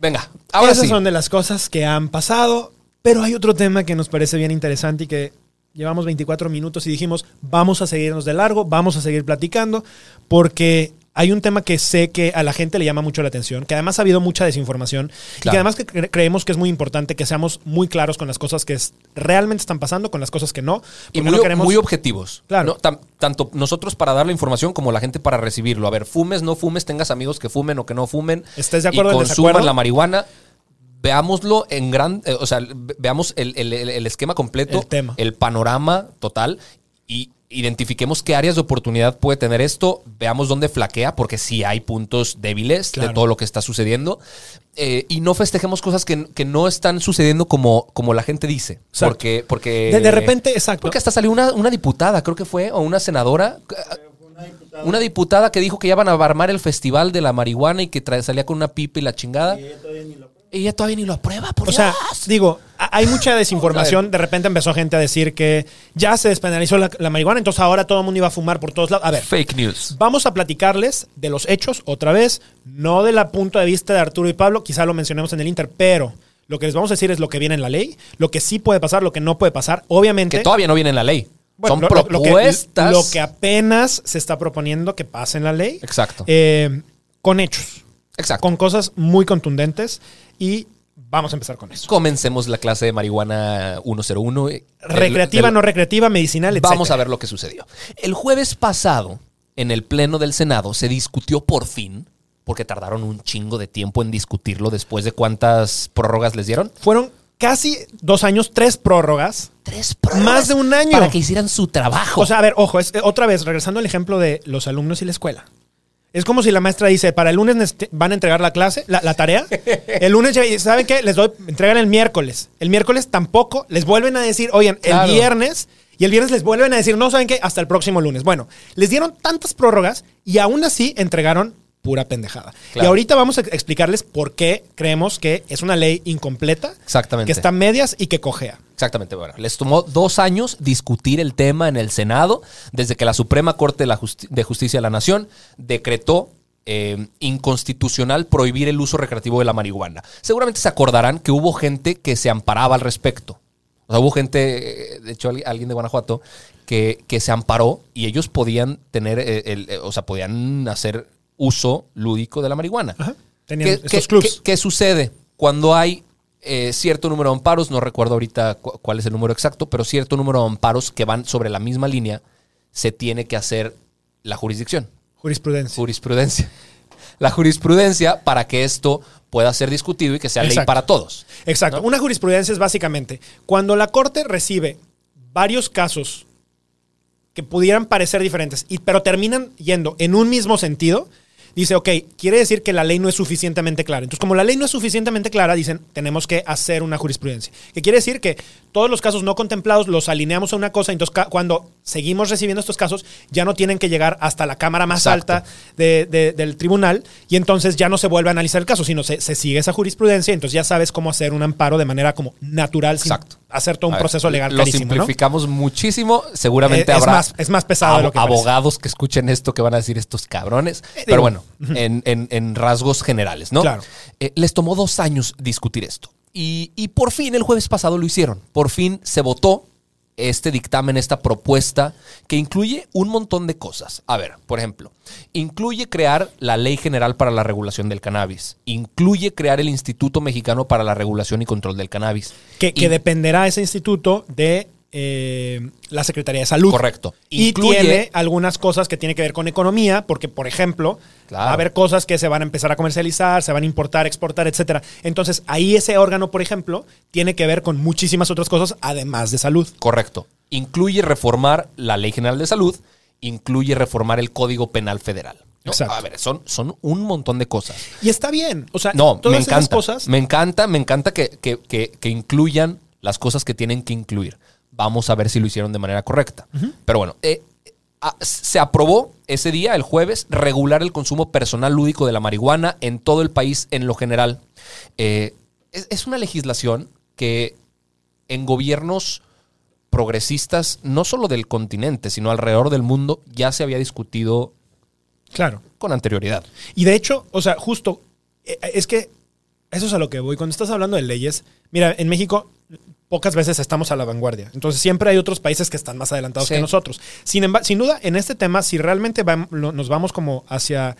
Speaker 2: Venga, ahora
Speaker 3: esas
Speaker 2: sí.
Speaker 3: son de las cosas que han pasado. Pero hay otro tema que nos parece bien interesante y que llevamos 24 minutos y dijimos, vamos a seguirnos de largo, vamos a seguir platicando, porque hay un tema que sé que a la gente le llama mucho la atención, que además ha habido mucha desinformación y que además que cre- creemos que es muy importante que seamos muy claros con las cosas que es- realmente están pasando, con las cosas que no.
Speaker 2: Y muy,
Speaker 3: no queremos...
Speaker 2: muy objetivos.
Speaker 3: Claro.
Speaker 2: ¿no? Tanto nosotros para dar la información como la gente para recibirlo. A ver, fumes, no fumes, tengas amigos que fumen o que no fumen.
Speaker 3: ¿Estés de acuerdo
Speaker 2: y
Speaker 3: en
Speaker 2: consuman
Speaker 3: desacuerdo?
Speaker 2: la marihuana. Veámoslo en gran. eh, o sea, ve- veamos el, el- el- el esquema completo,
Speaker 3: El tema.
Speaker 2: el panorama total y identifiquemos qué áreas de oportunidad puede tener esto. Veamos dónde flaquea, porque sí hay puntos débiles
Speaker 3: Claro.
Speaker 2: de todo lo que está sucediendo. Eh, y no festejemos cosas que, que no están sucediendo como, como la gente dice.
Speaker 3: Exacto.
Speaker 2: Porque, porque.
Speaker 3: De- de repente, exacto.
Speaker 2: Porque hasta salió una, una diputada, creo que fue, o una senadora. Una diputada que dijo que ya van a armar el festival de la marihuana y que trae- salía con una pipa y la chingada. Y ella todavía ni lo aprueba, por
Speaker 3: O sea,
Speaker 2: Dios.
Speaker 3: digo, a- hay mucha desinformación. De repente empezó gente a decir que ya se despenalizó la, la marihuana, entonces ahora todo el mundo iba a fumar por todos lados. A ver,
Speaker 2: Fake news.
Speaker 3: vamos a platicarles de los hechos otra vez, no de la punto de vista de Arturo y Pablo, quizá lo mencionemos en el Inter, pero lo que les vamos a decir es lo que viene en la ley, lo que sí puede pasar, lo que no puede pasar. Obviamente,
Speaker 2: Que todavía no viene en la ley.
Speaker 3: bueno,
Speaker 2: Son
Speaker 3: lo- lo- lo que-
Speaker 2: propuestas.
Speaker 3: Lo que, apenas se está proponiendo que pase en la ley.
Speaker 2: Exacto.
Speaker 3: Eh, con hechos,
Speaker 2: Exacto.
Speaker 3: con cosas muy contundentes y vamos a empezar con eso.
Speaker 2: Comencemos la clase de marihuana 101. eh,
Speaker 3: Recreativa,
Speaker 2: del-
Speaker 3: no recreativa, medicinal, etc.
Speaker 2: Vamos a ver lo que sucedió. El jueves pasado, en el Pleno del Senado, se discutió por fin, porque tardaron un chingo de tiempo en discutirlo después de cuántas prórrogas les dieron.
Speaker 3: Fueron casi dos años, tres prórrogas.
Speaker 2: Tres
Speaker 3: Más de un año.
Speaker 2: Para que hicieran su trabajo.
Speaker 3: O sea, a ver, ojo, es, eh, otra vez, regresando al ejemplo de los alumnos y la escuela. Es como si la maestra dice, para el lunes van a entregar la clase, la, la tarea. El lunes, ya- ¿saben qué? Les doy, entregan el miércoles. El miércoles tampoco. Les vuelven a decir, oigan,
Speaker 2: Claro.
Speaker 3: el viernes. Y el viernes les vuelven a decir, no, ¿saben qué? Hasta el próximo lunes. Bueno, les dieron tantas prórrogas y aún así entregaron pura pendejada.
Speaker 2: Claro.
Speaker 3: Y ahorita vamos a explicarles por qué creemos que es una ley incompleta.
Speaker 2: Exactamente.
Speaker 3: Que está a medias y que cojea.
Speaker 2: Exactamente, bueno, les tomó dos años discutir el tema en el Senado, desde que la Suprema Corte de, la Justi- de Justicia de la Nación decretó eh, inconstitucional prohibir el uso recreativo de la marihuana. Seguramente se acordarán que hubo gente que se amparaba al respecto. O sea, hubo gente, eh, de hecho, alguien- de Guanajuato, que, que se amparó y ellos podían tener, eh, el- eh, o sea, podían hacer uso lúdico de la marihuana.
Speaker 3: Ajá.
Speaker 2: ¿Qué,
Speaker 3: estos
Speaker 2: qué-
Speaker 3: clubs.
Speaker 2: qué- qué sucede cuando hay eh, cierto número de amparos? No recuerdo ahorita cu- cuál es el número exacto, pero cierto número de amparos que van sobre la misma línea, se tiene que hacer la jurisdicción,
Speaker 3: Jurisprudencia.
Speaker 2: jurisprudencia. La jurisprudencia para que esto pueda ser discutido y que sea ley para todos.
Speaker 3: Exacto.
Speaker 2: ¿no?
Speaker 3: Una jurisprudencia es básicamente cuando la Corte recibe varios casos que pudieran parecer diferentes, y, pero terminan yendo en un mismo sentido, dice, ok, quiere decir que la ley no es suficientemente clara. Entonces, como la ley no es suficientemente clara, dicen, tenemos que hacer una jurisprudencia. Que quiere decir que todos los casos no contemplados los alineamos a una cosa, entonces cuando seguimos recibiendo estos casos, ya no tienen que llegar hasta la cámara más
Speaker 2: Exacto.
Speaker 3: alta de- de- del tribunal, y entonces ya no se vuelve a analizar el caso, sino se, se sigue esa jurisprudencia, entonces ya sabes cómo hacer un amparo de manera como natural, sin hacer todo un
Speaker 2: ver,
Speaker 3: proceso legal
Speaker 2: Lo
Speaker 3: carísimo, ¿no?
Speaker 2: simplificamos muchísimo. Seguramente
Speaker 3: Eh, es
Speaker 2: habrá
Speaker 3: más- es más pesado de lo que parece.
Speaker 2: abogados que escuchen esto que van a decir estos cabrones. Pero bueno, en, en- en rasgos generales, ¿no?
Speaker 3: Claro.
Speaker 2: Eh, les tomó dos años discutir esto. Y, y por fin el jueves pasado lo hicieron. Por fin se votó este dictamen, esta propuesta, que incluye un montón de cosas. A ver, por ejemplo, incluye crear la Ley General para la Regulación del Cannabis. Incluye crear el Instituto Mexicano para la Regulación y Control del Cannabis.
Speaker 3: Que, que
Speaker 2: Y-
Speaker 3: dependerá ese instituto de eh, la Secretaría de Salud.
Speaker 2: Correcto.
Speaker 3: Y
Speaker 2: Incluye-
Speaker 3: tiene algunas cosas que tiene que ver con economía, porque, por ejemplo,
Speaker 2: Claro.
Speaker 3: va a haber cosas que se van a empezar a comercializar, se van a importar, exportar, etcétera. Entonces, ahí ese órgano, por ejemplo, tiene que ver con muchísimas otras cosas, además de salud.
Speaker 2: Correcto. Incluye reformar la Ley General de Salud, incluye reformar el Código Penal Federal. ¿no?
Speaker 3: Exacto.
Speaker 2: A ver, son, son un montón de cosas.
Speaker 3: Y está bien. O sea,
Speaker 2: No,
Speaker 3: todas
Speaker 2: me
Speaker 3: esas
Speaker 2: encanta.
Speaker 3: cosas.
Speaker 2: Me encanta, me encanta que, que- que- que incluyan las cosas que tienen que incluir. Vamos a ver si lo hicieron de manera correcta. Pero bueno, eh, se aprobó ese día, el jueves, regular el consumo personal lúdico de la marihuana en todo el país en lo general. Eh, es, es una legislación que en gobiernos progresistas, no solo del continente, sino alrededor del mundo, ya se había discutido
Speaker 3: Claro.
Speaker 2: con anterioridad.
Speaker 3: Y de hecho, o sea, justo, eh, es que eso es a lo que voy. Cuando estás hablando de leyes, mira, en México pocas veces estamos a la vanguardia. Entonces siempre hay otros países que están más adelantados
Speaker 2: Sí.
Speaker 3: que nosotros. Sin, sin duda, en este tema, si realmente lo- nos vamos como hacia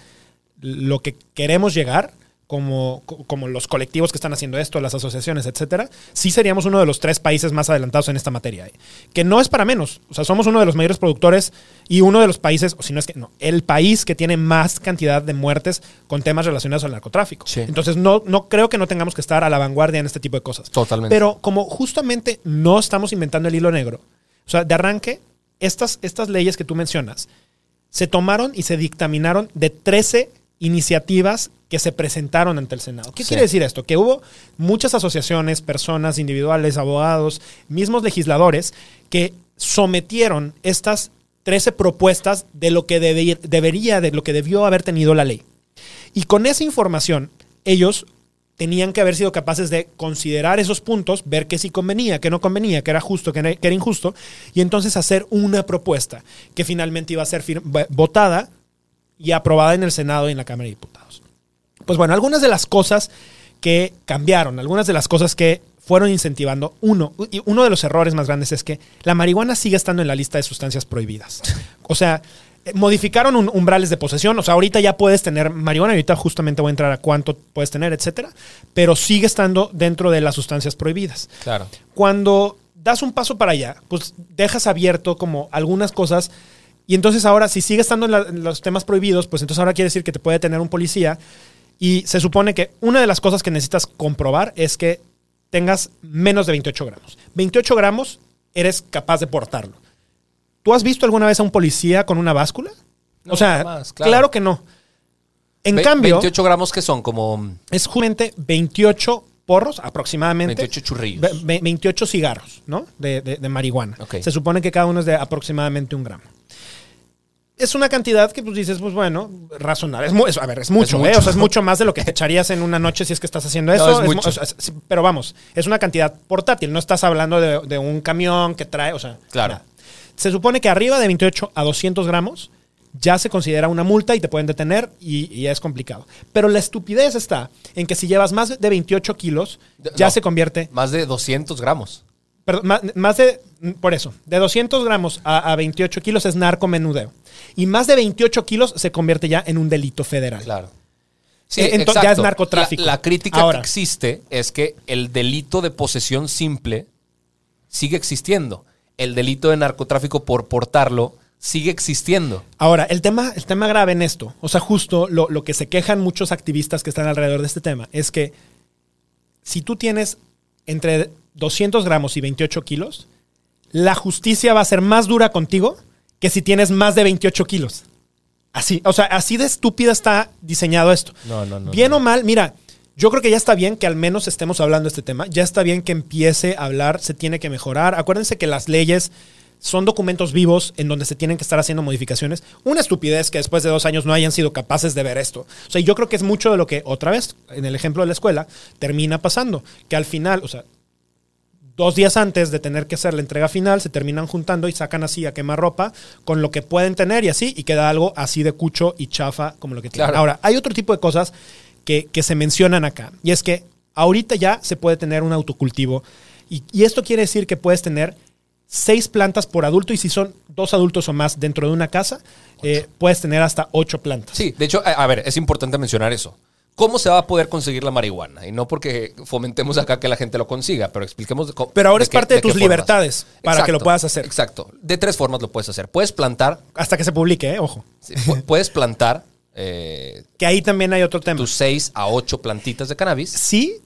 Speaker 3: lo que queremos llegar, como, co- como los colectivos que están haciendo esto, las asociaciones, etcétera, sí seríamos uno de los tres países más adelantados en esta materia. ¿eh? Que no es para menos. O sea, somos uno de los mayores productores y uno de los países, o si no es que no, el país que tiene más cantidad de muertes con temas relacionados al narcotráfico.
Speaker 2: Sí.
Speaker 3: Entonces, no, no creo que no tengamos que estar a la vanguardia en este tipo de cosas.
Speaker 2: Totalmente.
Speaker 3: Pero como justamente no estamos inventando el hilo negro, o sea, de arranque, estas, estas leyes que tú mencionas se tomaron y se dictaminaron de 13 iniciativas que se presentaron ante el Senado. ¿Qué
Speaker 2: Sí.
Speaker 3: quiere decir esto? Que hubo muchas asociaciones, personas individuales, abogados, mismos legisladores que sometieron estas 13 propuestas de lo que debe- debería, de lo que debió haber tenido la ley. Y con esa información, ellos tenían que haber sido capaces de considerar esos puntos, ver qué sí convenía, qué no convenía, qué era justo, qué era, injusto, y entonces hacer una propuesta que finalmente iba a ser votada y aprobada en el Senado y en la Cámara de Diputados. Pues bueno, algunas de las cosas que cambiaron, algunas de las cosas que fueron incentivando, uno, y uno de los errores más grandes es que la marihuana sigue estando en la lista de sustancias prohibidas. O sea, eh, modificaron un- umbrales de posesión, o sea, ahorita ya puedes tener marihuana, ahorita justamente voy a entrar a cuánto puedes tener, etcétera, pero sigue estando dentro de las sustancias prohibidas
Speaker 2: Claro.
Speaker 3: cuando das un paso para allá, pues dejas abierto como algunas cosas. Y entonces ahora, si sigue estando en, la- en los temas prohibidos, pues entonces ahora quiere decir que te puede tener un policía. Y se supone que una de las cosas que necesitas comprobar es que tengas menos de 28 gramos. 28 gramos eres capaz de portarlo. ¿Tú has visto alguna vez a un policía con una báscula?
Speaker 2: No,
Speaker 3: o sea, claro.
Speaker 2: claro.
Speaker 3: que no. En
Speaker 2: Ve-
Speaker 3: cambio,
Speaker 2: 28 gramos que son como
Speaker 3: es justamente 28 porros aproximadamente.
Speaker 2: 28 churrillos.
Speaker 3: Ve- ve- 28 cigarros, ¿no? De, de- de marihuana. Se supone que cada uno es de aproximadamente un gramo. Es una cantidad que pues dices, pues bueno, razonable. Es es- a ver, es mucho,
Speaker 2: mucho.
Speaker 3: ¿eh? O sea, es mucho más de lo que te echarías en una noche si es que estás haciendo eso.
Speaker 2: No, es
Speaker 3: mu-
Speaker 2: mucho.
Speaker 3: o sea, es- sí, pero vamos, es una cantidad portátil. No estás hablando de, de un camión que trae, o sea,
Speaker 2: Claro.
Speaker 3: nada. Se supone que arriba de 28 a 200 gramos ya se considera una multa y te pueden detener y, y es complicado. Pero la estupidez está en que si llevas más de 28 kilos, ya
Speaker 2: No.
Speaker 3: se convierte
Speaker 2: más de 200 gramos.
Speaker 3: Perdón, más, de, por eso, de 200 gramos a, a 28 kilos es narcomenudeo. Y más de 28 kilos se convierte ya en un delito federal.
Speaker 2: Claro.
Speaker 3: Eh, ento- ya es narcotráfico.
Speaker 2: La, la crítica
Speaker 3: Ahora.
Speaker 2: que existe es que el delito de posesión simple sigue existiendo. El delito de narcotráfico por portarlo sigue existiendo.
Speaker 3: Ahora, el tema, el tema grave en esto, o sea, justo lo, lo que se quejan muchos activistas que están alrededor de este tema, es que si tú tienes entre 200 gramos y 28 kilos, la justicia va a ser más dura contigo que si tienes más de 28 kilos. Así, o sea, así de estúpida está diseñado esto.
Speaker 2: No, no, no,
Speaker 3: Bien
Speaker 2: no.
Speaker 3: o mal, mira, yo creo que ya está bien que al menos estemos hablando de este tema. Ya está bien que empiece a hablar, se tiene que mejorar. Acuérdense que las leyes son documentos vivos en donde se tienen que estar haciendo modificaciones. Una estupidez que después de dos años no hayan sido capaces de ver esto. O sea, yo creo que es mucho de lo que, otra vez, en el ejemplo de la escuela, termina pasando. Que al final, o sea, dos días antes de tener que hacer la entrega final, se terminan juntando y sacan así a quemar ropa con lo que pueden tener y así, y queda algo así de cucho y chafa como lo que tienen.
Speaker 2: Claro.
Speaker 3: Ahora, hay otro tipo de cosas que, que se mencionan acá, y es que ahorita ya se puede tener un autocultivo, y, y esto quiere decir que puedes tener seis plantas por adulto, y si son dos adultos o más dentro de una casa, eh, puedes tener hasta ocho plantas.
Speaker 2: Sí, de hecho, a, a ver, es importante mencionar eso. ¿Cómo se va a poder conseguir la marihuana? Y no porque fomentemos acá que la gente lo consiga, pero expliquemos. de co-
Speaker 3: Pero ahora
Speaker 2: de
Speaker 3: es
Speaker 2: qué-
Speaker 3: parte de, tus
Speaker 2: formas.
Speaker 3: libertades para que lo puedas hacer.
Speaker 2: Exacto. De tres formas lo puedes hacer. Puedes plantar,
Speaker 3: Hasta que se publique, ¿eh? ojo.
Speaker 2: sí, pu- puedes plantar eh,
Speaker 3: Que ahí también hay otro tema.
Speaker 2: tus seis a ocho plantitas de cannabis.
Speaker 3: Sí,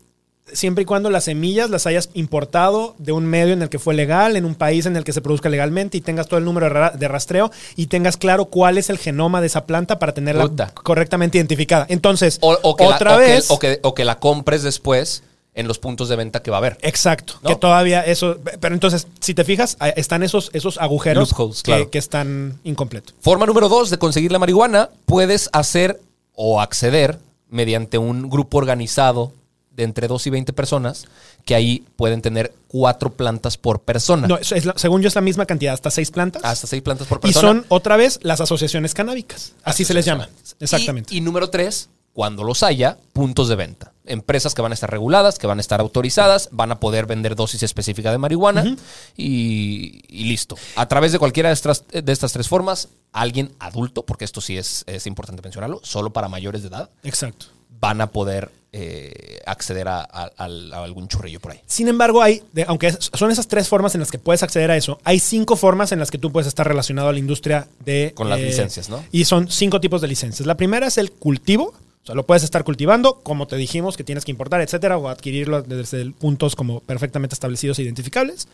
Speaker 3: siempre y cuando las semillas las hayas importado de un medio en el que fue legal, en un país en el que se produzca legalmente y tengas todo el número de ra- de rastreo y tengas claro cuál es el genoma de esa planta para tenerla
Speaker 2: Puta.
Speaker 3: correctamente identificada. Entonces,
Speaker 2: O, o que
Speaker 3: otra
Speaker 2: la, o que-
Speaker 3: vez,
Speaker 2: o que, o que la compres después en los puntos de venta que va a haber.
Speaker 3: Exacto.
Speaker 2: ¿No?
Speaker 3: Que todavía eso. Pero entonces, si te fijas, están esos, esos agujeros
Speaker 2: Loopholes,
Speaker 3: que,
Speaker 2: claro.
Speaker 3: que están incompletos.
Speaker 2: Forma número dos de conseguir la marihuana, puedes hacer o acceder mediante un grupo organizado de entre 2 y 20 personas, que ahí pueden tener cuatro plantas por persona.
Speaker 3: No, eso es la- según yo es la misma cantidad, hasta seis plantas.
Speaker 2: Hasta seis plantas por
Speaker 3: y
Speaker 2: persona.
Speaker 3: son otra vez las asociaciones canábicas. Así se les llama. Exactamente.
Speaker 2: Y, y número tres, cuando los haya, puntos de venta. Empresas que van a estar reguladas, que van a estar autorizadas, van a poder vender dosis específica de marihuana y, y listo. A través de cualquiera de estas, de estas tres formas, alguien adulto, porque esto sí es, es importante mencionarlo, solo para mayores de edad,
Speaker 3: Exacto.
Speaker 2: van a poder eh, acceder a, a- al- a algún churrillo por ahí.
Speaker 3: Sin embargo, hay, de- aunque son esas tres formas en las que puedes acceder a eso, hay cinco formas en las que tú puedes estar relacionado a la industria de...
Speaker 2: Con las licencias, ¿no?
Speaker 3: Y son cinco tipos de licencias. La primera es el cultivo. O sea, lo puedes estar cultivando, como te dijimos, que tienes que importar, etcétera, o adquirirlo desde puntos como perfectamente establecidos e identificables.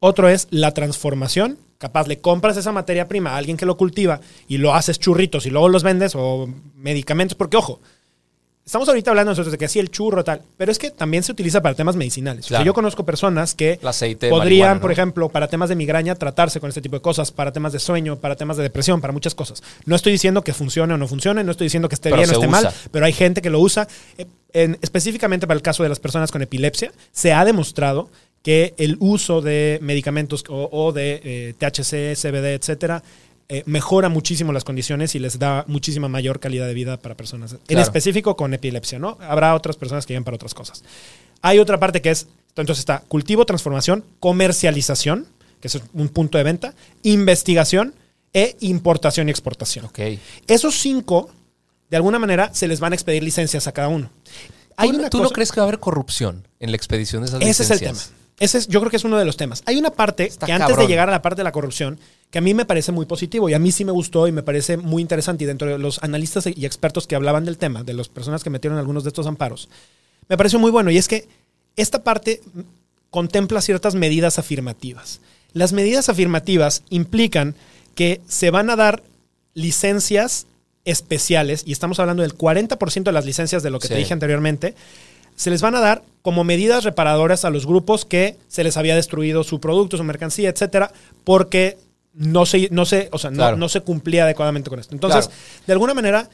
Speaker 3: Otro es la transformación. Capaz le compras esa materia prima a alguien que lo cultiva y lo haces churritos y luego los vendes o medicamentos. Porque, ojo, estamos ahorita hablando nosotros de que sí el churro tal, pero es que también se utiliza para temas medicinales. O sea,
Speaker 2: Claro.
Speaker 3: yo conozco personas que podrían, por ejemplo, para temas de migraña tratarse con este tipo de cosas, para temas de sueño, para temas de depresión, para muchas cosas. No estoy diciendo que funcione o no funcione, no estoy diciendo que esté
Speaker 2: Pero
Speaker 3: bien o esté mal, pero hay gente que lo usa. Eh, en- específicamente para el caso de las personas con epilepsia, se ha demostrado que el uso de medicamentos o, o de eh, THC, CBD, etcétera, eh, mejora muchísimo las condiciones y les da muchísima mayor calidad de vida para personas. En específico con epilepsia, ¿no? Habrá otras personas que llegan para otras cosas. Hay otra parte que es, entonces está cultivo, transformación, comercialización, que es un punto de venta, investigación e importación y exportación.
Speaker 2: Ok.
Speaker 3: Esos cinco, de alguna manera, se les van a expedir licencias a cada uno. Hay
Speaker 2: ¿Tú, no-
Speaker 3: una
Speaker 2: tú no
Speaker 3: cosa-
Speaker 2: crees que va a haber corrupción en la expedición de esas
Speaker 3: ese es el tema.
Speaker 2: licencias?
Speaker 3: Ese es, yo creo que es uno de los temas. Hay una parte
Speaker 2: Está
Speaker 3: que antes
Speaker 2: cabrón.
Speaker 3: de llegar a la parte de la corrupción, que a mí me parece muy positivo y a mí sí me gustó y me parece muy interesante. Y dentro de los analistas y expertos que hablaban del tema, de las personas que metieron algunos de estos amparos, me pareció muy bueno. Y es que esta parte contempla ciertas medidas afirmativas. Las medidas afirmativas implican que se van a dar licencias especiales, y estamos hablando del 40% de las licencias de lo que te dije anteriormente, se les van a dar como medidas reparadoras a los grupos que se les había destruido su producto, su mercancía, etcétera, porque no se, no se, o sea, no,
Speaker 2: Claro.
Speaker 3: no se cumplía adecuadamente con esto. Entonces,
Speaker 2: Claro.
Speaker 3: de alguna manera,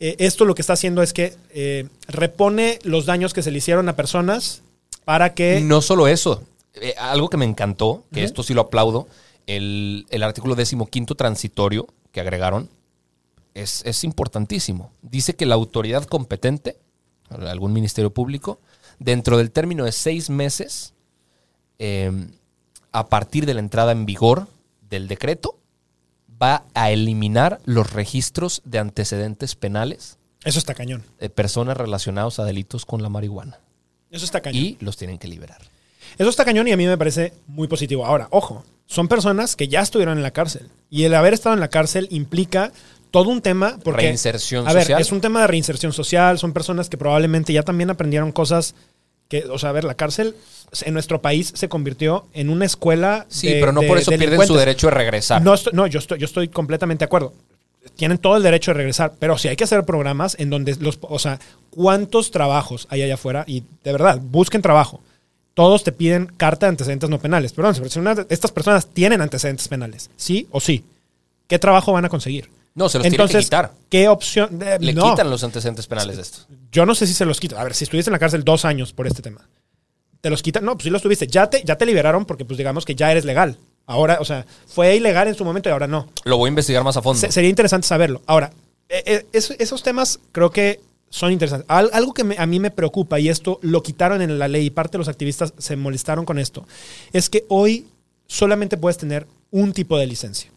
Speaker 3: eh, esto lo que está haciendo es que eh, repone los daños que se le hicieron a personas para que.
Speaker 2: No solo eso. Eh, algo que me encantó, que esto sí lo aplaudo, el, el artículo decimoquinto transitorio que agregaron es, es importantísimo. Dice que la autoridad competente, algún ministerio público, dentro del término de seis meses, eh, a partir de la entrada en vigor del decreto, va a eliminar los registros de antecedentes penales
Speaker 3: Eso está cañón.
Speaker 2: de personas relacionadas a delitos con la marihuana.
Speaker 3: Eso está cañón.
Speaker 2: Y los tienen que liberar.
Speaker 3: Eso está cañón y a mí me parece muy positivo. Ahora, ojo, son personas que ya estuvieron en la cárcel. Y el haber estado en la cárcel implica todo un tema. Porque,
Speaker 2: Reinserción
Speaker 3: a ver,
Speaker 2: social.
Speaker 3: es un tema de reinserción social. Son personas que probablemente ya también aprendieron cosas que, o sea, a ver, la cárcel en nuestro país se convirtió en una escuela.
Speaker 2: Sí,
Speaker 3: de-
Speaker 2: pero no
Speaker 3: de
Speaker 2: por eso pierden su derecho de regresar.
Speaker 3: No, estoy- no yo, estoy, yo estoy completamente de acuerdo. Tienen todo el derecho de regresar, pero sí hay que hacer programas en donde los, o sea, cuántos trabajos hay allá afuera y de verdad, busquen trabajo. Todos te piden carta de antecedentes no penales. Perdón, pero si una estas personas tienen antecedentes penales, sí o sí, ¿qué trabajo van a conseguir?
Speaker 2: No, se los tienen que quitar.
Speaker 3: ¿qué opción? eh,
Speaker 2: Le
Speaker 3: no.
Speaker 2: quitan los antecedentes penales de esto.
Speaker 3: Yo no sé si se los quitan. A ver, si estuviste en la cárcel dos años por este tema, ¿te los quitan? No, pues sí los tuviste. Ya te, ya te liberaron porque, pues digamos que ya eres legal. Ahora, o sea, fue ilegal en su momento y ahora no.
Speaker 2: Lo voy a investigar más a fondo.
Speaker 3: Se- sería interesante saberlo. Ahora, eh, eh, es- esos temas creo que son interesantes. Al- algo que me- a mí me preocupa, y esto lo quitaron en la ley y parte de los activistas se molestaron con esto, es que hoy solamente puedes tener un tipo de licencia.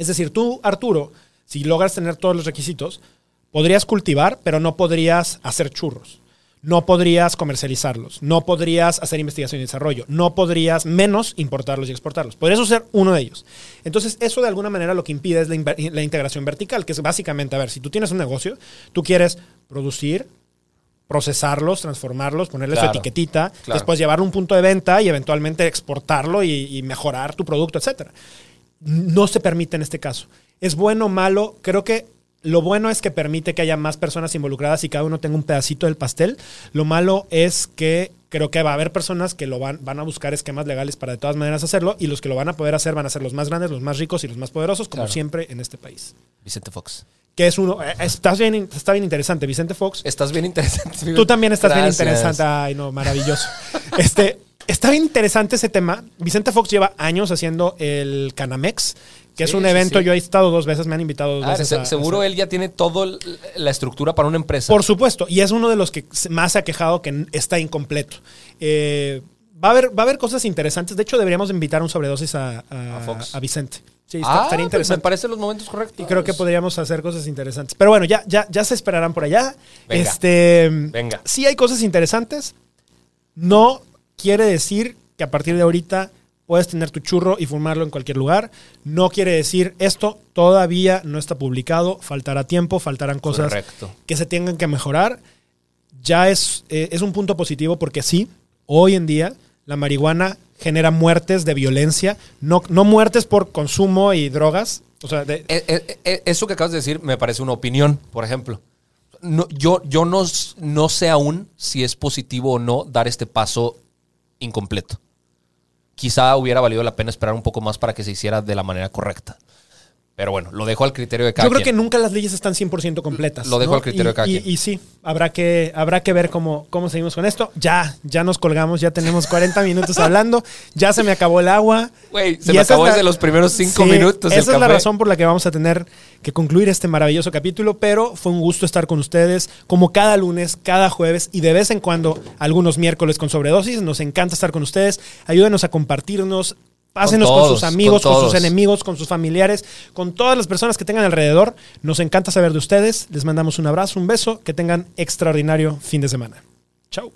Speaker 3: Es decir, tú, Arturo, si logras tener todos los requisitos, podrías cultivar, pero no podrías hacer churros. No podrías comercializarlos, no podrías hacer investigación y desarrollo, no podrías menos importarlos y exportarlos. Podrías ser uno de ellos. Entonces, eso de alguna manera lo que impide es la, integración vertical, que es básicamente, a ver, si tú tienes un negocio, tú quieres producir, procesarlos, transformarlos, ponerle
Speaker 2: Claro,
Speaker 3: su etiquetita,
Speaker 2: claro.
Speaker 3: después llevarlo a un punto de venta y eventualmente exportarlo y, y mejorar tu producto, etcétera. No se permite en este caso. ¿Es bueno o malo? Creo que lo bueno es que permite que haya más personas involucradas y cada uno tenga un pedacito del pastel. Lo malo es que creo que va a haber personas que lo van, van a buscar esquemas legales para de todas maneras hacerlo y los que lo van a poder hacer van a ser los más grandes, los más ricos y los más poderosos, como
Speaker 2: Claro.
Speaker 3: siempre en este país.
Speaker 2: Vicente Fox.
Speaker 3: Que es uno, eh, estás bien, está bien interesante, Vicente Fox.
Speaker 2: Estás bien interesante.
Speaker 3: Tú también estás
Speaker 2: Gracias.
Speaker 3: bien interesante. Ay, no, maravilloso. Este, está bien interesante ese tema. Vicente Fox lleva años haciendo el Canamex, que es un evento.
Speaker 2: sí.
Speaker 3: Yo he estado dos veces, me han invitado dos
Speaker 2: Ah,
Speaker 3: veces.
Speaker 2: se-
Speaker 3: a-
Speaker 2: seguro
Speaker 3: a-
Speaker 2: él ya tiene toda la estructura para una empresa.
Speaker 3: Por supuesto, y es uno de los que más se ha quejado que está incompleto. Eh, va, a haber, va a haber cosas interesantes. De hecho, deberíamos invitar un sobredosis a, a,
Speaker 2: A Fox.
Speaker 3: a Vicente. Sí, está-
Speaker 2: ah,
Speaker 3: estaría
Speaker 2: pues me
Speaker 3: interesante.
Speaker 2: parecen los momentos correctos.
Speaker 3: Y creo que podríamos hacer cosas interesantes. Pero bueno, ya, ya, ya se esperarán por allá.
Speaker 2: Venga.
Speaker 3: Este,
Speaker 2: Venga.
Speaker 3: Sí hay cosas interesantes. No quiere decir que a partir de ahorita puedes tener tu churro y fumarlo en cualquier lugar. No quiere decir esto todavía no está publicado. Faltará tiempo, faltarán cosas
Speaker 2: Correcto.
Speaker 3: que se tengan que mejorar. Ya es, eh, es un punto positivo porque sí, hoy en día la marihuana genera muertes de violencia, no, no muertes por consumo y drogas. O sea, de-
Speaker 2: Eh, eh, Eso que acabas de decir me parece una opinión, por ejemplo. No, yo yo no, no sé aún si es positivo o no dar este paso incompleto. Quizá hubiera valido la pena esperar un poco más para que se hiciera de la manera correcta. Pero bueno, lo dejo al criterio de cada
Speaker 3: Yo creo que nunca las leyes están 100% completas.
Speaker 2: Lo dejo
Speaker 3: ¿no?
Speaker 2: al criterio
Speaker 3: Y-
Speaker 2: de cada
Speaker 3: y,
Speaker 2: quien.
Speaker 3: Y sí, habrá que, habrá que ver cómo, cómo seguimos con esto. Ya, ya nos colgamos, ya tenemos 40 minutos hablando, ya se me acabó el agua.
Speaker 2: Güey, se
Speaker 3: Y
Speaker 2: me acabó
Speaker 3: la-
Speaker 2: desde los primeros cinco
Speaker 3: Sí,
Speaker 2: minutos. el
Speaker 3: Esa es la razón por la que vamos a tener que concluir este maravilloso capítulo, pero fue un gusto estar con ustedes como cada lunes, cada jueves y de vez en cuando algunos miércoles con sobredosis. Nos encanta estar con ustedes. Ayúdenos a compartirnos. Pásenos con,
Speaker 2: todos,
Speaker 3: sus amigos,
Speaker 2: con
Speaker 3: con, sus enemigos, con sus familiares, con todas las personas que tengan alrededor. Nos encanta saber de ustedes. Les mandamos un abrazo, un beso. Que tengan extraordinario fin de semana. Chao.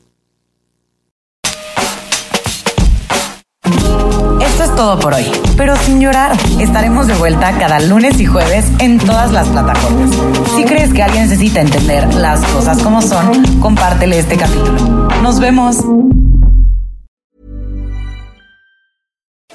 Speaker 1: Esto es todo por hoy, pero sin llorar. Estaremos de vuelta cada lunes y jueves en todas las plataformas. Si crees que alguien necesita entender las cosas como son, compártele este capítulo. Nos vemos.